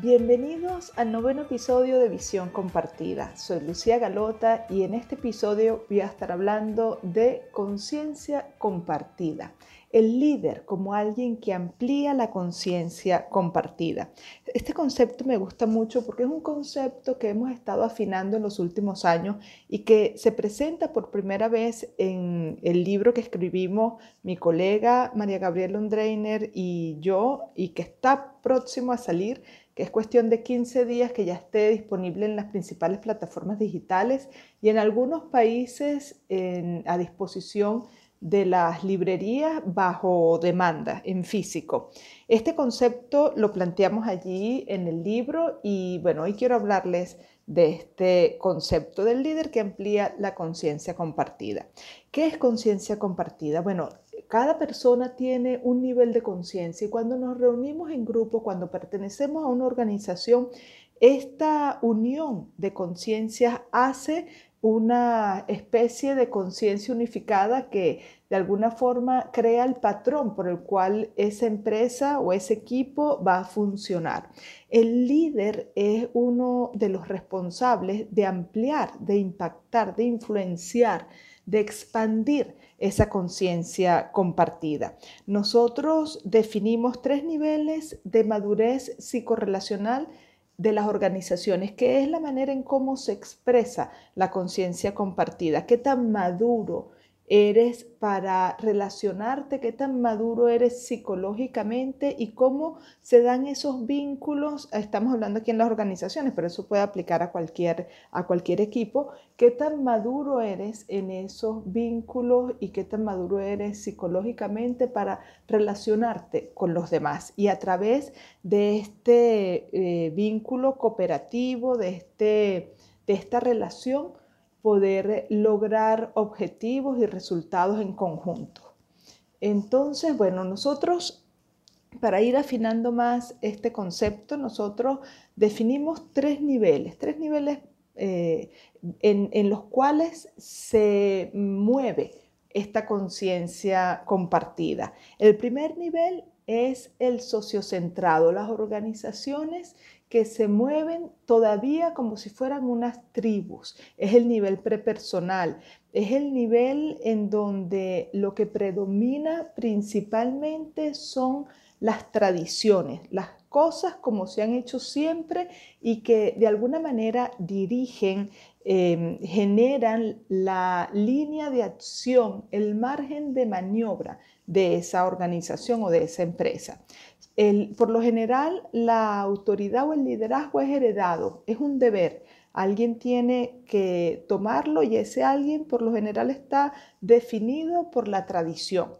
Bienvenidos al noveno episodio de Visión Compartida. Soy Lucía Galota y en este episodio voy a estar hablando de conciencia compartida. El líder como alguien que amplía la conciencia compartida. Este concepto me gusta mucho porque es un concepto que hemos estado afinando en los últimos años y que se presenta por primera vez en el libro que escribimos mi colega María Gabriela Londreiner y yo y que está próximo a salir es cuestión de 15 días que ya esté disponible en las principales plataformas digitales y en algunos países a disposición de las librerías bajo demanda en físico. Este concepto lo planteamos allí en el libro y bueno, hoy quiero hablarles de este concepto del líder que amplía la conciencia compartida. ¿Qué es conciencia compartida? Bueno, cada persona tiene un nivel de conciencia y cuando nos reunimos en grupo, cuando pertenecemos a una organización, esta unión de conciencia hace una especie de conciencia unificada que de alguna forma crea el patrón por el cual esa empresa o ese equipo va a funcionar. El líder es uno de los responsables de ampliar, de impactar, de influenciar, de expandir esa conciencia compartida. Nosotros definimos tres niveles de madurez psicorrelacional de las organizaciones, que es la manera en cómo se expresa la conciencia compartida, qué tan maduro, eres para relacionarte, qué tan maduro eres psicológicamente y cómo se dan esos vínculos. Estamos hablando aquí en las organizaciones, pero eso puede aplicar a cualquier, a cualquier equipo. Qué tan maduro eres en esos vínculos y qué tan maduro eres psicológicamente para relacionarte con los demás. Y a través de este eh, vínculo cooperativo, de, este, de esta relación, poder lograr objetivos y resultados en conjunto. Entonces, bueno, nosotros, para ir afinando más este concepto, nosotros definimos tres niveles, tres niveles eh, en, en los cuales se mueve esta conciencia compartida. El primer nivel es el sociocentrado, las organizaciones que se mueven todavía como si fueran unas tribus. Es el nivel prepersonal, es el nivel en donde lo que predomina principalmente son las tradiciones, las cosas como se han hecho siempre y que de alguna manera dirigen, em, generan la línea de acción, el margen de maniobra de esa organización o de esa empresa por lo general, la autoridad o el liderazgo es heredado, es un deber. Alguien tiene que tomarlo y ese alguien por lo general está definido por la tradición.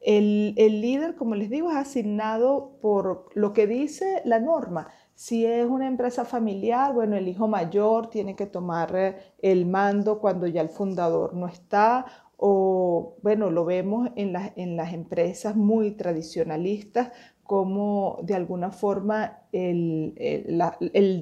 El, el, líder, como les digo, es asignado por lo que dice la norma. Si es una empresa familiar, bueno, el hijo mayor tiene que tomar eh, el mando cuando ya el fundador no está, o bueno, lo vemos en, en las empresas muy tradicionalistas, como de alguna forma el,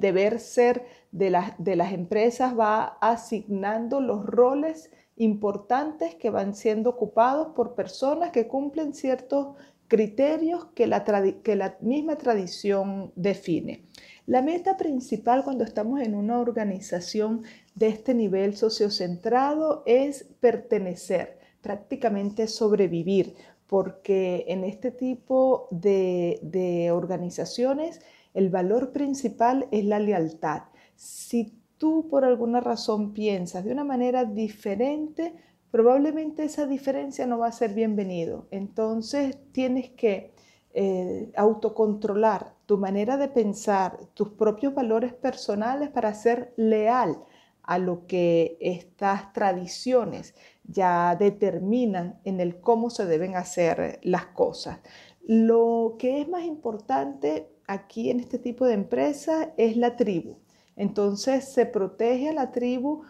deber ser de, de las empresas va asignando los roles importantes que van siendo ocupados por personas que cumplen ciertos criterios que la, misma tradición define. La meta principal cuando estamos en una organización de este nivel sociocentrado es pertenecer, prácticamente sobrevivir, porque en este tipo de, organizaciones el valor principal es la lealtad. Si tú por alguna razón piensas de una manera diferente, probablemente esa diferencia no va a ser bienvenido. Entonces tienes que eh, autocontrolar tu manera de pensar, tus propios valores personales para ser leal a lo que estas tradiciones ya determinan en el cómo se deben hacer las cosas. Lo que es más importante aquí en este tipo de empresas es la tribu. Entonces se protege a la tribu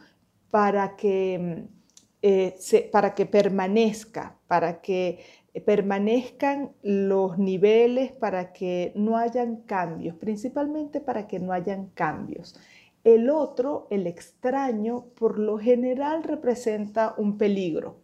para que, eh, para que permanezca, para que permanezcan los niveles, para que no hayan cambios, principalmente para que no hayan cambios. El otro, el extraño, por lo general representa un peligro.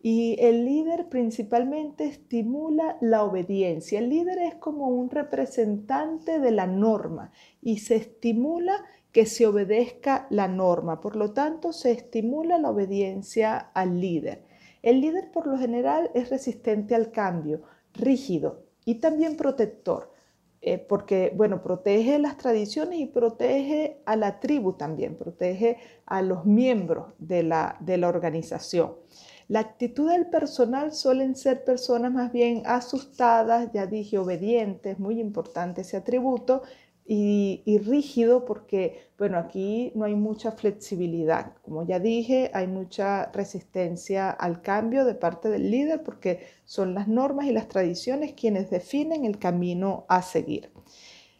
Y el líder principalmente estimula la obediencia. El líder es como un representante de la norma y se estimula que se obedezca la norma. Por lo tanto, se estimula la obediencia al líder. El líder por lo general es resistente al cambio, rígido y también protector. Eh, porque, bueno, protege las tradiciones y protege a la tribu también, protege a los miembros de la, de la organización. La actitud del personal suelen ser personas más bien asustadas, ya dije, obedientes, muy importante ese atributo, y, rígido porque, bueno, aquí no hay mucha flexibilidad. Como ya dije, hay mucha resistencia al cambio de parte del líder porque son las normas y las tradiciones quienes definen el camino a seguir.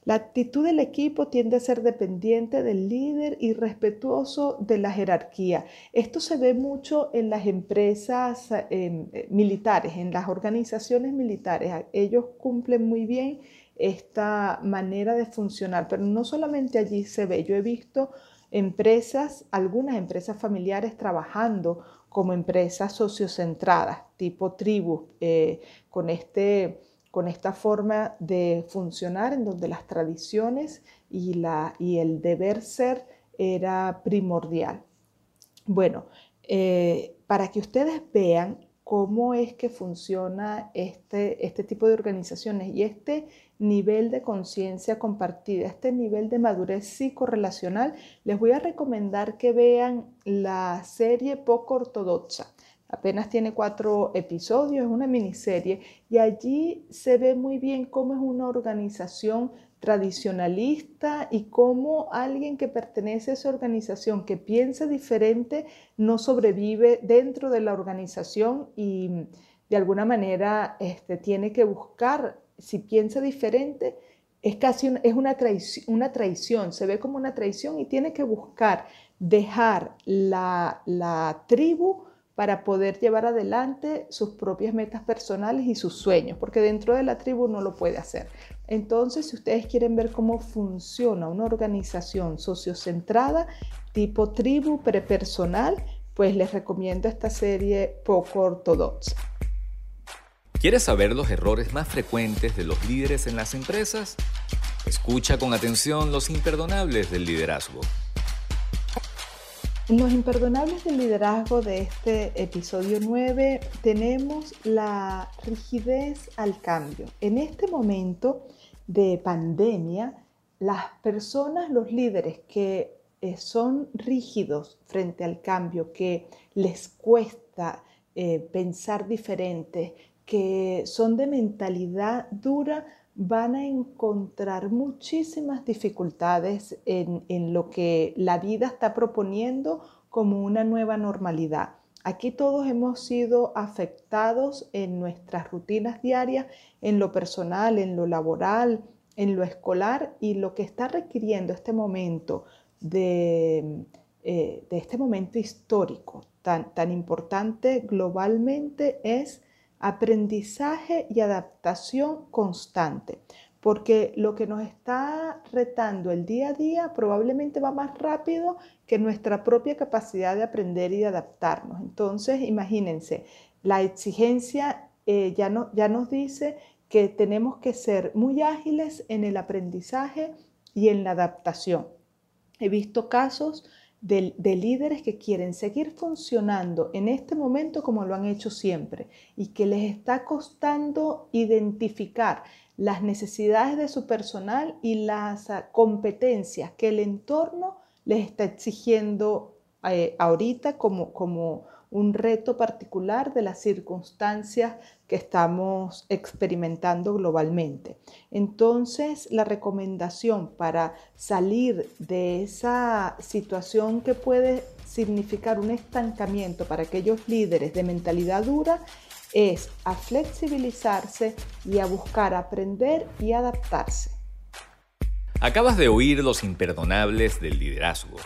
La actitud del equipo tiende a ser dependiente del líder y respetuoso de la jerarquía. Esto se ve mucho en las empresas em, eh, militares, en las organizaciones militares. Ellos cumplen muy bien esta manera de funcionar, pero no solamente allí se ve, yo he visto empresas, algunas empresas familiares trabajando como empresas sociocentradas, tipo tribu, eh, con, este, con esta forma de funcionar en donde las tradiciones y, la, y el deber ser era primordial. Bueno, eh, para que ustedes vean cómo es que funciona este, este tipo de organizaciones y este nivel de conciencia compartida, este nivel de madurez psicorrelacional, les voy a recomendar que vean la serie poco ortodoxa. Apenas tiene cuatro episodios, es una miniserie y allí se ve muy bien cómo es una organización tradicionalista y cómo alguien que pertenece a esa organización, que piensa diferente, no sobrevive dentro de la organización y de alguna manera este, tiene que buscar, si piensa diferente, es casi es una, traición, una traición, se ve como una traición y tiene que buscar dejar la, la tribu para poder llevar adelante sus propias metas personales y sus sueños, porque dentro de la tribu no lo puede hacer. Entonces, si ustedes quieren ver cómo funciona una organización sociocentrada tipo tribu prepersonal, pues les recomiendo esta serie poco ortodoxa. ¿Quieres saber los errores más frecuentes de los líderes en las empresas? Escucha con atención los imperdonables del liderazgo. En los imperdonables del liderazgo de este episodio 9 tenemos la rigidez al cambio. En este momento de pandemia, las personas, los líderes que eh, son rígidos frente al cambio, que les cuesta eh, pensar diferente, que son de mentalidad dura, van a encontrar muchísimas dificultades en, lo que la vida está proponiendo como una nueva normalidad. Aquí todos hemos sido afectados en nuestras rutinas diarias, en lo personal, en lo laboral, en lo escolar y lo que está requiriendo este momento de, eh, de este momento histórico tan, tan importante globalmente es aprendizaje y adaptación constante, porque lo que nos está retando el día a día probablemente va más rápido que nuestra propia capacidad de aprender y de adaptarnos. Entonces, imagínense, la exigencia eh, ya, no, ya nos dice que tenemos que ser muy ágiles en el aprendizaje y en la adaptación. He visto casos de, líderes que quieren seguir funcionando en este momento como lo han hecho siempre y que les está costando identificar las necesidades de su personal y las ah, competencias que el entorno les está exigiendo eh, ahorita como, como un reto particular de las circunstancias que estamos experimentando globalmente. Entonces, la recomendación para salir de esa situación que puede significar un estancamiento para aquellos líderes de mentalidad dura es a flexibilizarse y a buscar aprender y adaptarse. Acabas de oír los imperdonables del liderazgo.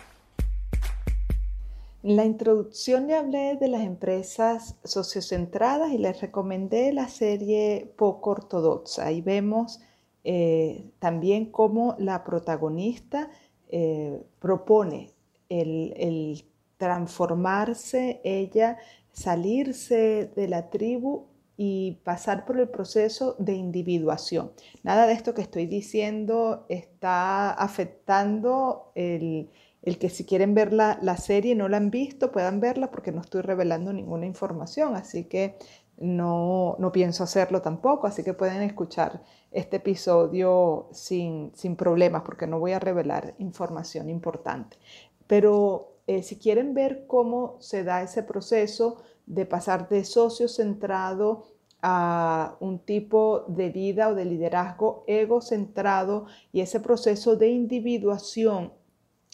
En la introducción le hablé de las empresas sociocentradas y les recomendé la serie poco ortodoxa. Ahí vemos eh, también cómo la protagonista eh, propone el transformarse ella, salirse de la tribu y pasar por el proceso de individuación. Nada de esto que estoy diciendo está afectando el, que si quieren ver la, la, serie y no la han visto, puedan verla porque no estoy revelando ninguna información, así que no, no pienso hacerlo tampoco, así que pueden escuchar este episodio sin, sin problemas porque no voy a revelar información importante. Pero eh, si quieren ver cómo se da ese proceso, de pasar de socio centrado a un tipo de vida o de liderazgo egocentrado y ese proceso de individuación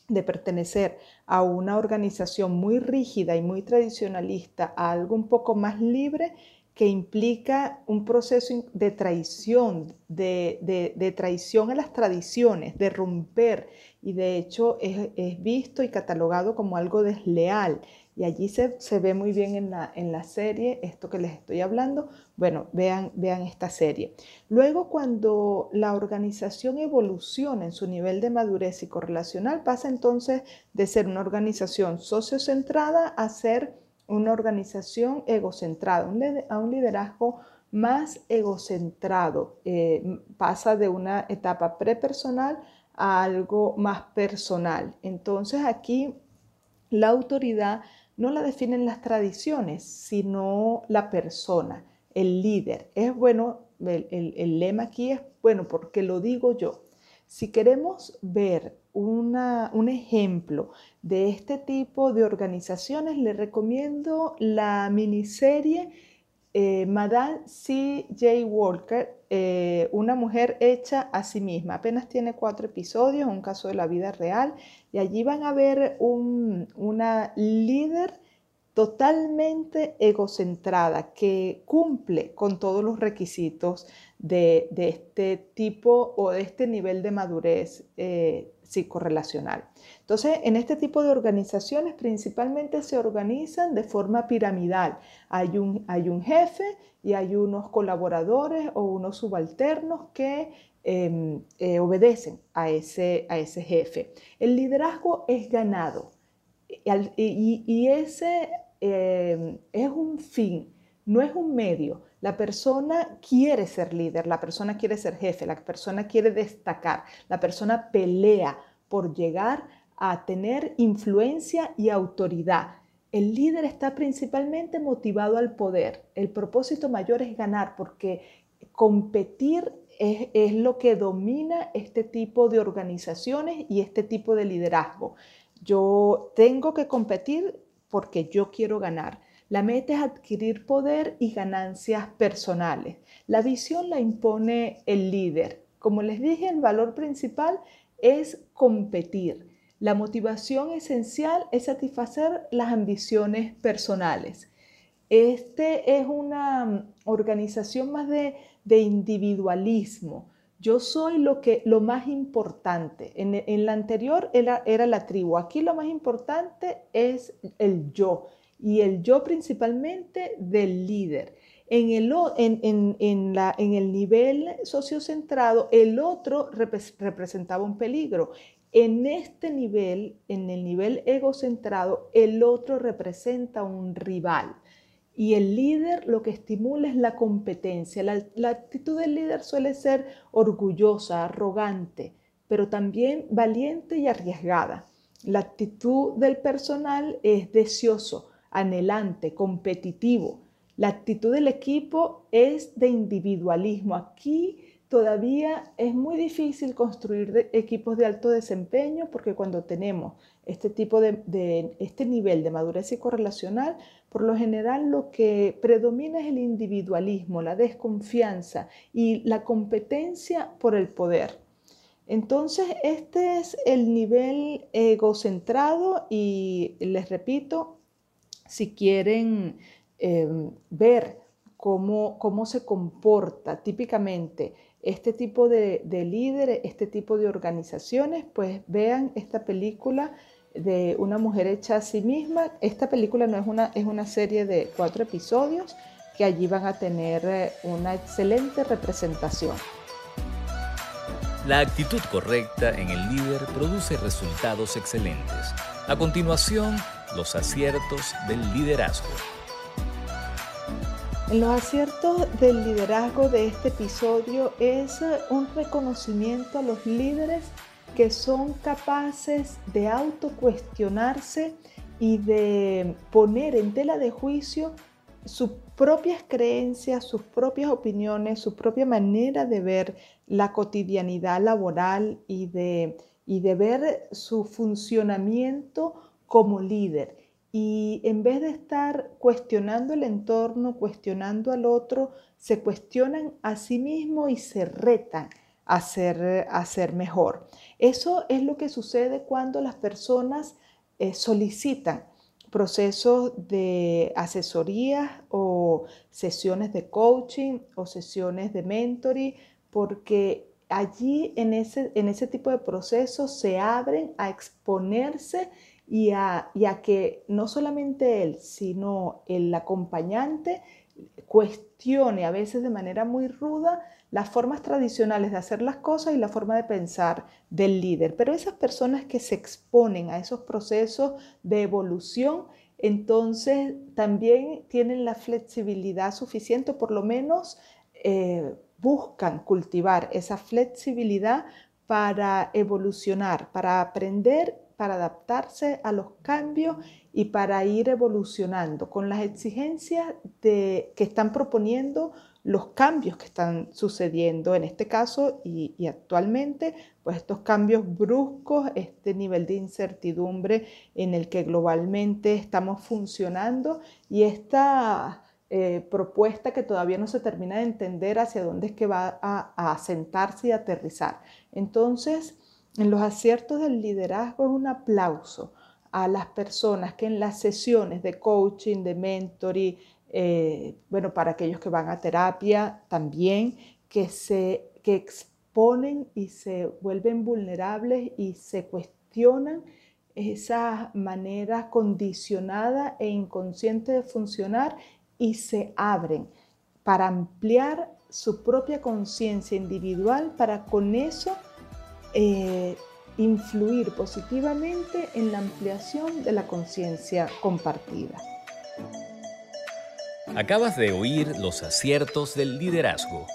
de pertenecer a una organización muy rígida y muy tradicionalista a algo un poco más libre que implica un proceso de traición, de, traición a las tradiciones, de romper y de hecho es, visto y catalogado como algo desleal y allí se, ve muy bien en la, en la, serie esto que les estoy hablando. Bueno, vean, vean esta serie. Luego, cuando la organización evoluciona en su nivel de madurez psicorrelacional, pasa entonces de ser una organización sociocentrada a ser una organización egocentrada, a un liderazgo más egocentrado. Eh, pasa de una etapa prepersonal a algo más personal. Entonces aquí la autoridad no la definen las tradiciones, sino la persona, el líder. Es bueno, el, lema aquí es bueno porque lo digo yo. Si queremos ver un ejemplo de este tipo de organizaciones, le recomiendo la miniserie eh, Madame C. J. Walker, eh, una mujer hecha a sí misma. Apenas tiene cuatro episodios, un caso de la vida real, y allí van a ver una líder totalmente egocentrada que cumple con todos los requisitos de, este tipo o de este nivel de madurez eh, psicorrelacional. Entonces, en este tipo de organizaciones principalmente se organizan de forma piramidal. Hay un, hay un jefe y hay unos colaboradores o unos subalternos que em, eh, obedecen a ese, a ese jefe. El liderazgo es ganado y, ese em, es un fin, no es un medio. La persona quiere ser líder, la persona quiere ser jefe, la persona quiere destacar, la persona pelea por llegar a tener influencia y autoridad. El líder está principalmente motivado al poder. El propósito mayor es ganar porque competir es, lo que domina este tipo de organizaciones y este tipo de liderazgo. Yo tengo que competir porque yo quiero ganar. La meta es adquirir poder y ganancias personales. La visión la impone el líder. Como les dije, el valor principal es competir. La motivación esencial es satisfacer las ambiciones personales. Este es una mm, organización más de, individualismo. Yo soy lo, que, lo más importante. En, la anterior era, la tribu. Aquí lo más importante es el yo. Y el yo principalmente del líder. En el, en, la, en el nivel sociocentrado, el otro representaba un peligro. En este nivel, en el nivel egocentrado, el otro representa un rival. Y el líder lo que estimula es la competencia. La, actitud del líder suele ser orgullosa, arrogante, pero también valiente y arriesgada. La actitud del personal es deseoso, anhelante, competitivo. La actitud del equipo es de individualismo. Aquí todavía es muy difícil construir equipos de alto desempeño porque cuando tenemos este tipo de, este nivel de madurez psicorrelacional, por lo general lo que predomina es el individualismo, la desconfianza y la competencia por el poder. Entonces, este es el nivel egocentrado y les repito, si quieren eh, ver cómo, cómo se comporta típicamente este tipo de, de líderes, este tipo de organizaciones, pues vean esta película de una mujer hecha a sí misma. Esta película no es una, es una serie de cuatro episodios que allí van a tener eh, una excelente representación. La actitud correcta en el líder produce resultados excelentes. A continuación, los aciertos del liderazgo. Los aciertos del liderazgo de este episodio es un reconocimiento a los líderes que son capaces de autocuestionarse y de poner en tela de juicio sus propias creencias, sus propias opiniones, su propia manera de ver la cotidianidad laboral y de, y de ver su funcionamiento como líder y en vez de estar cuestionando el entorno, cuestionando al otro, se cuestionan a sí mismos y se retan a ser, a ser mejor. Eso es lo que sucede cuando las personas eh, solicitan procesos de asesoría o sesiones de coaching o sesiones de mentoring, porque allí en ese, en ese tipo de procesos se abren a exponerse y a, que no solamente él, sino el acompañante cuestione a veces de manera muy ruda las formas tradicionales de hacer las cosas y la forma de pensar del líder. Pero esas personas que se exponen a esos procesos de evolución, entonces también tienen la flexibilidad suficiente, por lo menos eh, buscan cultivar esa flexibilidad para evolucionar, para aprender para adaptarse a los cambios y para ir evolucionando con las exigencias de, que están proponiendo los cambios que están sucediendo en este caso y, actualmente, pues estos cambios bruscos, este nivel de incertidumbre en el que globalmente estamos funcionando y esta eh, propuesta que todavía no se termina de entender hacia dónde es que va a, a asentarse y aterrizar. Entonces, en los aciertos del liderazgo es un aplauso a las personas que en las sesiones de coaching, de mentoring, eh, bueno, para aquellos que van a terapia también, que se que exponen y se vuelven vulnerables y se cuestionan esa manera condicionada e inconsciente de funcionar y se abren para ampliar su propia conciencia individual para con eso eh, influir positivamente en la ampliación de la conciencia compartida. Acabas de oír los aciertos del liderazgo.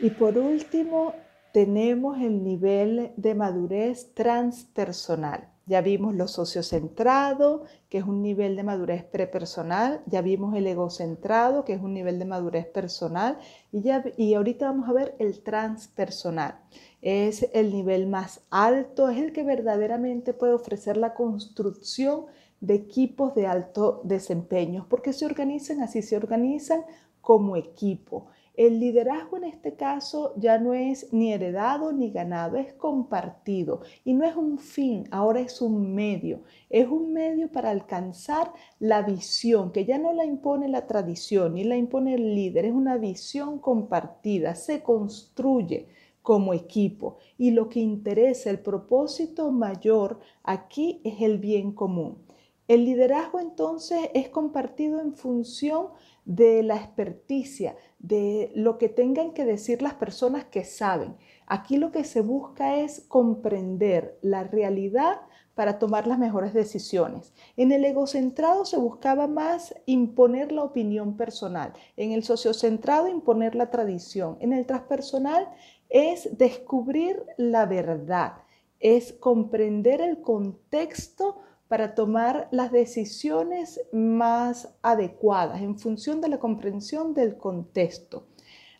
Y por último, tenemos el nivel de madurez transpersonal. Ya vimos lo sociocentrado, que es un nivel de madurez prepersonal, ya vimos el egocentrado, que es un nivel de madurez personal, y, ya, y ahorita vamos a ver el transpersonal. Es el nivel más alto, es el que verdaderamente puede ofrecer la construcción de equipos de alto desempeño, porque se organizan así, se organizan como equipo. El liderazgo en este caso ya no es ni heredado ni ganado, es compartido y no es un fin, ahora es un medio. Es un medio para alcanzar la visión, que ya no la impone la tradición ni la impone el líder, es una visión compartida, se construye como equipo y lo que interesa, el propósito mayor aquí es el bien común. El liderazgo entonces es compartido en función de la experticia, de lo que tengan que decir las personas que saben. Aquí lo que se busca es comprender la realidad para tomar las mejores decisiones. En el egocentrado se buscaba más imponer la opinión personal, en el sociocentrado imponer la tradición, en el transpersonal es descubrir la verdad, es comprender el contexto para tomar las decisiones más adecuadas en función de la comprensión del contexto.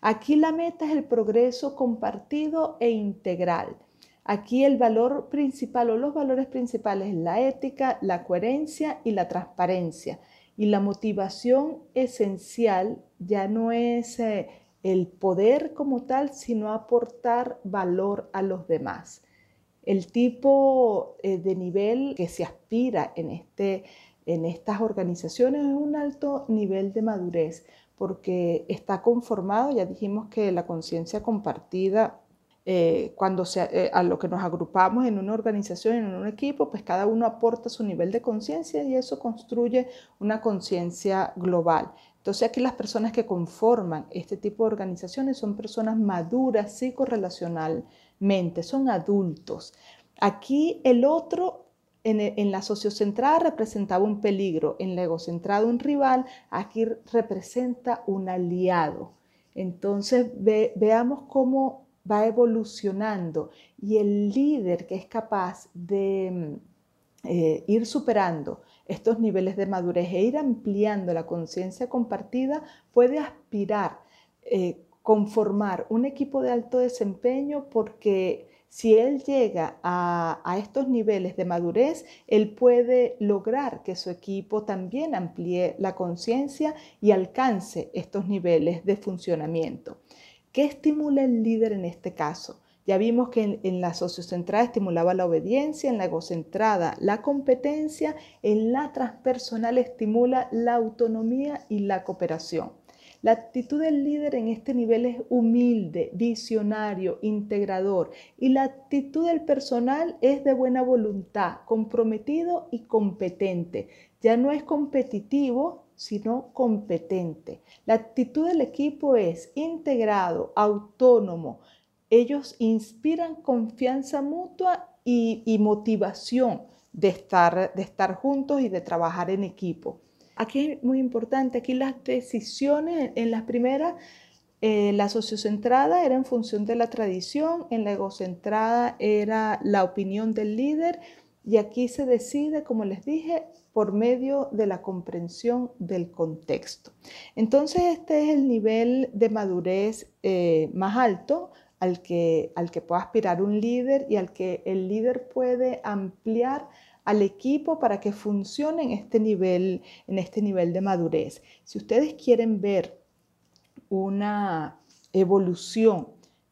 Aquí la meta es el progreso compartido e integral. Aquí el valor principal o los valores principales es la ética, la coherencia y la transparencia. Y la motivación esencial ya no es eh, el poder como tal, sino aportar valor a los demás. El tipo eh, de nivel que se aspira en este en estas organizaciones es un alto nivel de madurez porque está conformado, ya dijimos que la conciencia compartida eh, cuando eh, a lo que nos agrupamos en una organización, en un equipo, pues cada uno aporta su nivel de conciencia y eso construye una conciencia global. Entonces aquí las personas que conforman este tipo de organizaciones son personas maduras psicorrelacionalmente, son adultos. Aquí el otro en, en, la sociocentrada representaba un peligro, en la egocentrada un rival, aquí representa un aliado. Entonces veamos cómo va evolucionando y el líder que es capaz de eh, ir superando estos niveles de madurez e ir ampliando la conciencia compartida puede aspirar, eh, conformar un equipo de alto desempeño porque si él llega a, estos niveles de madurez, él puede lograr que su equipo también amplíe la conciencia y alcance estos niveles de funcionamiento. ¿Qué estimula el líder en este caso? Ya vimos que en, la sociocentrada estimulaba la obediencia, en la egocentrada la competencia, en la transpersonal estimula la autonomía y la cooperación. La actitud del líder en este nivel es humilde, visionario, integrador y la actitud del personal es de buena voluntad, comprometido y competente. Ya no es competitivo, sino competente. La actitud del equipo es integrado, autónomo. Ellos inspiran confianza mutua y, motivación de estar, juntos y de trabajar en equipo. Aquí es muy importante, aquí las decisiones en las primeras eh, la sociocentrada era en función de la tradición, en la egocentrada era la opinión del líder y aquí se decide, como les dije, por medio de la comprensión del contexto. Entonces, este es el nivel de madurez eh, más alto al que, al que puede aspirar un líder y al que el líder puede ampliar al equipo para que funcione en este nivel, en este nivel de madurez. Si ustedes quieren ver una evolución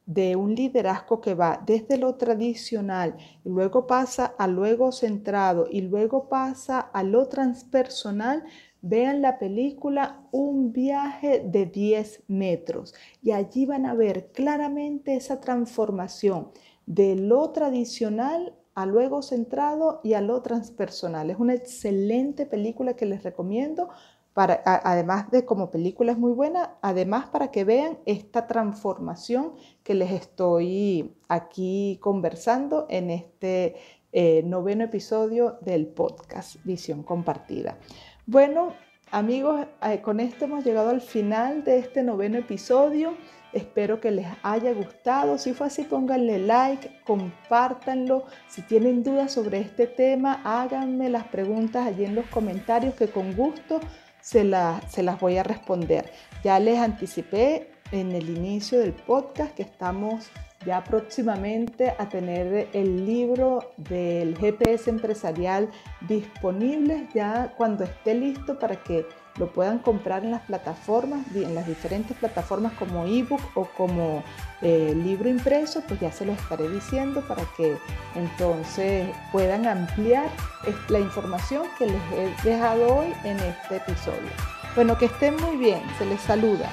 de un liderazgo que va desde lo tradicional y luego pasa a luego centrado y luego pasa a lo transpersonal, vean la película Un viaje de 10 metros y allí van a ver claramente esa transformación de lo tradicional a luego centrado y a lo transpersonal. Es una excelente película que les recomiendo además de como película es muy buena, además para que vean esta transformación que les estoy aquí conversando en este eh, noveno episodio del podcast Visión Compartida. Bueno, amigos, eh, con esto hemos llegado al final de este noveno episodio. Espero que les haya gustado. Si fue así, pónganle like, compártanlo. Si tienen dudas sobre este tema, háganme las preguntas allí en los comentarios que con gusto se, las voy a responder. Ya les anticipé en el inicio del podcast que estamos ya próximamente a tener el libro del GPS empresarial disponible ya cuando esté listo para que lo puedan comprar en las plataformas, en las diferentes plataformas como ebook o como eh, libro impreso, pues ya se lo estaré diciendo para que entonces puedan ampliar la información que les he dejado hoy en este episodio. Bueno, que estén muy bien, se les saluda.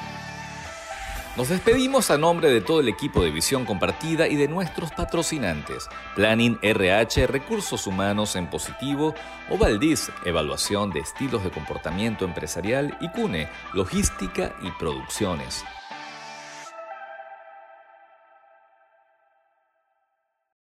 Nos despedimos a nombre de todo el equipo de Visión Compartida y de nuestros patrocinantes, Planning RH, Recursos Humanos en Positivo, Ovaldis, Evaluación de Estilos de Comportamiento Empresarial y CUNE, Logística y Producciones.